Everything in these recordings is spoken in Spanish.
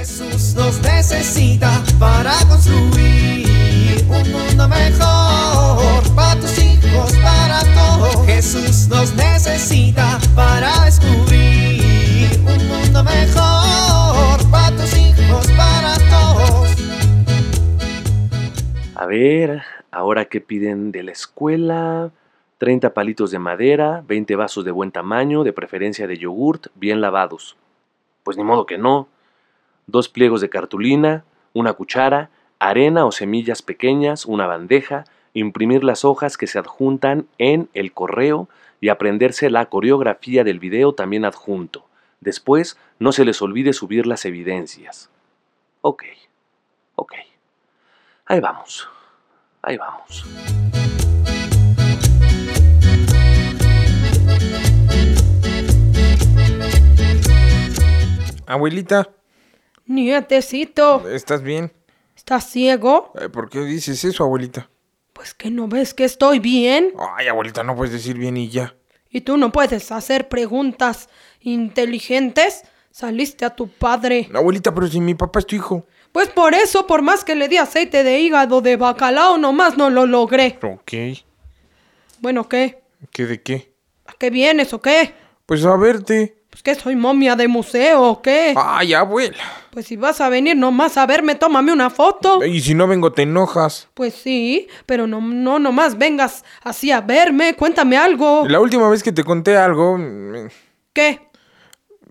Jesús nos necesita para construir un mundo mejor para tus hijos, para todos. Jesús nos necesita para descubrir un mundo mejor para tus hijos, para todos. A ver, ahora qué piden de la escuela. 30 palitos de madera, 20 vasos de buen tamaño, de preferencia de yogurt, bien lavados. Pues ni modo que no. Dos pliegos de cartulina, una cuchara, arena o semillas pequeñas, una bandeja, imprimir las hojas que se adjuntan en el correo y aprenderse la coreografía del video también adjunto. Después, no se les olvide subir las evidencias. Ok, ok. Ahí vamos, ahí vamos. Abuelita, Nietecito, ¿estás bien? ¿estás ciego? Eh, ¿Por qué dices eso, abuelita? Pues que no ves que estoy bien. Ay, abuelita, no puedes decir bien y ya. Y tú no puedes hacer preguntas inteligentes. Saliste a tu padre. Abuelita, pero si mi papá es tu hijo. Pues por eso, por más que le di aceite de hígado de bacalao, nomás no lo logré. Ok. Bueno, ¿qué? ¿Qué de qué? ¿A qué vienes o qué? Pues a verte. Pues que soy momia de museo o qué? Ay, abuela. Pues si vas a venir nomás a verme, tómame una foto. Y si no vengo, te enojas. Pues sí, pero no, no nomás vengas así a verme, cuéntame algo. La última vez que te conté algo... mm, ¿Qué?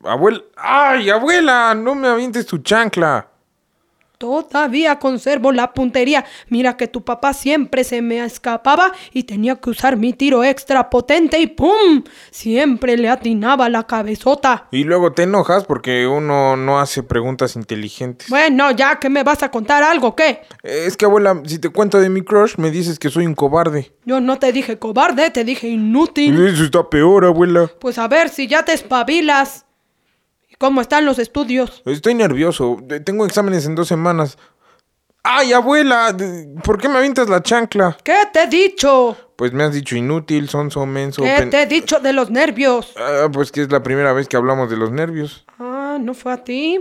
Abuela... ¡Ay, abuela! No me avientes tu chancla. Todavía conservo la puntería. Mira que tu papá siempre se me escapaba y tenía que usar mi tiro extra potente y ¡pum! Siempre le atinaba la cabezota. Y luego te enojas porque uno no hace preguntas inteligentes. Bueno, ya que me vas a contar algo, ¿qué? Es que, abuela, si te cuento de mi crush, me dices que soy un cobarde. Yo no te dije cobarde, te dije inútil. Eso está peor, abuela. Pues a ver si ya te espabilas. ¿Y cómo están los estudios? Estoy nervioso. Tengo exámenes en dos semanas. ¡Ay, abuela! ¿Por qué me avientas la chancla? ¿Qué te he dicho? Pues me has dicho inútil, sonso, menso... ¿Qué pen- te he dicho de los nervios? Ah, pues que es la primera vez que hablamos de los nervios. Ah, ¿no fue a ti?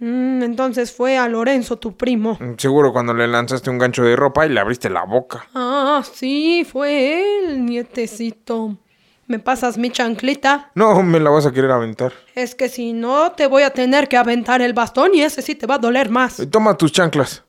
Mm, entonces fue a Lorenzo, tu primo. Mm, Seguro cuando le lanzaste un gancho de ropa y le abriste la boca. Ah, sí, fue él, nietecito. ¿Me pasas mi chanclita? No, me la vas a querer aventar. Es que si no, te voy a tener que aventar el bastón y ese sí te va a doler más. Eh, Toma tus chanclas.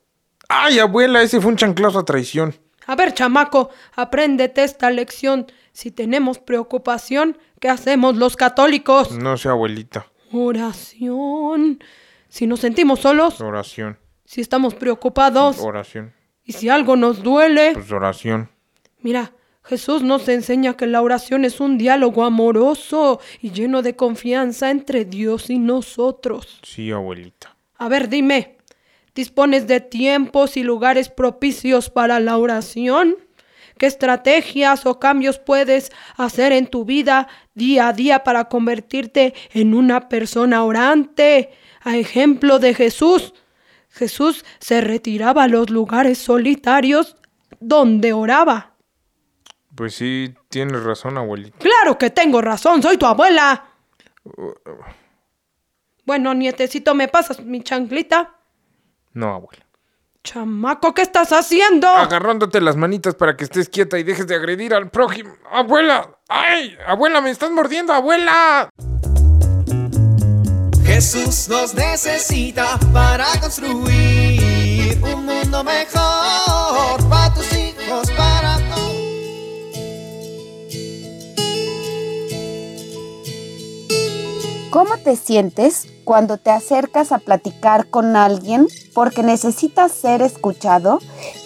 ¡Ay, abuela! Ese fue un chanclazo a traición. A ver, chamaco, apréndete esta lección. Si tenemos preocupación, ¿qué hacemos los católicos? No sé, abuelita. Oración. Si nos sentimos solos, Oración. si estamos preocupados Oración. y si algo nos duele. Pues oración. Mira, Jesús nos enseña que la oración es un diálogo amoroso y lleno de confianza entre Dios y nosotros. Sí, abuelita. A ver, dime, ¿dispones de tiempos y lugares propicios para la oración? ¿Qué estrategias o cambios puedes hacer en tu vida día a día para convertirte en una persona orante? A ejemplo de Jesús. Jesús se retiraba a los lugares solitarios donde oraba. Pues sí, tienes razón, abuelita. Claro que tengo razón, soy tu abuela. Bueno, nietecito, ¿me pasas mi chanclita? No, abuela. Chamaco, ¿qué estás haciendo? Agarrándote las manitas para que estés quieta y dejes de agredir al prójimo. ¡Abuela! ¡Ay! ¡Abuela, me estás mordiendo, abuela! Jesús nos necesita para construir un mundo mejor ¿Cómo te sientes cuando te acercas a platicar con alguien porque necesitas ser escuchado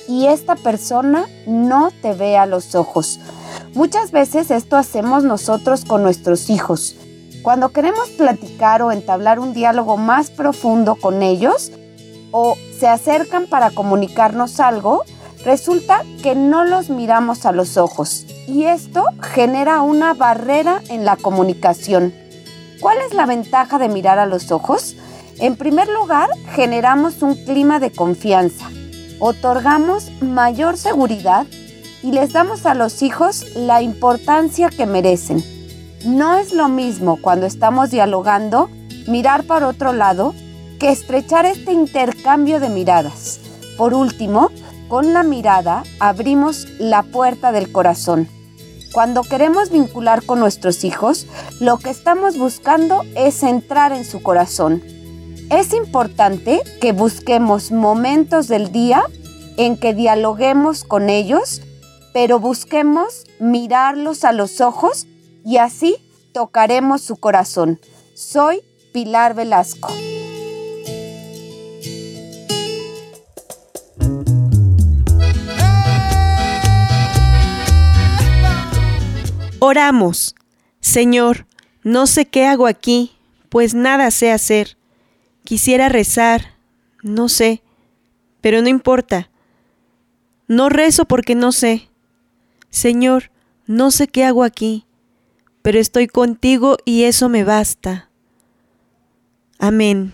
y esta persona no te ve a los ojos? Muchas veces esto hacemos nosotros con nuestros hijos. Cuando queremos platicar o entablar un diálogo más profundo con ellos o se acercan para comunicarnos algo, resulta que no los miramos a los ojos y esto genera una barrera en la comunicación. ¿Cuál es la ventaja de mirar a los ojos? En primer lugar, generamos un clima de confianza, otorgamos mayor seguridad y les damos a los hijos la importancia que merecen. No es lo mismo cuando estamos dialogando mirar para otro lado que estrechar este intercambio de miradas. Por último, con la mirada abrimos la puerta del corazón. Cuando queremos vincular con nuestros hijos, lo que estamos buscando es entrar en su corazón. Es importante que busquemos momentos del día en que dialoguemos con ellos, pero busquemos mirarlos a los ojos y así tocaremos su corazón. Soy Pilar Velasco. Oramos. Señor, no sé qué hago aquí, pues nada sé hacer. Quisiera rezar, no sé, pero no importa. No rezo porque no sé. Señor, no sé qué hago aquí, pero estoy contigo y eso me basta. Amén.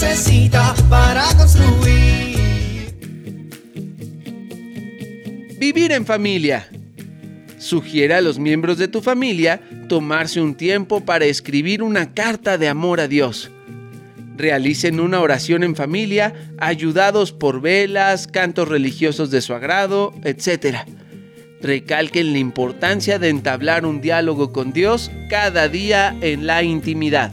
Necesita para construir. Vivir en familia. Sugiere a los miembros de tu familia tomarse un tiempo para escribir una carta de amor a Dios. Realicen una oración en familia, ayudados por velas, cantos religiosos de su agrado, etc. Recalquen la importancia de entablar un diálogo con Dios cada día en la intimidad.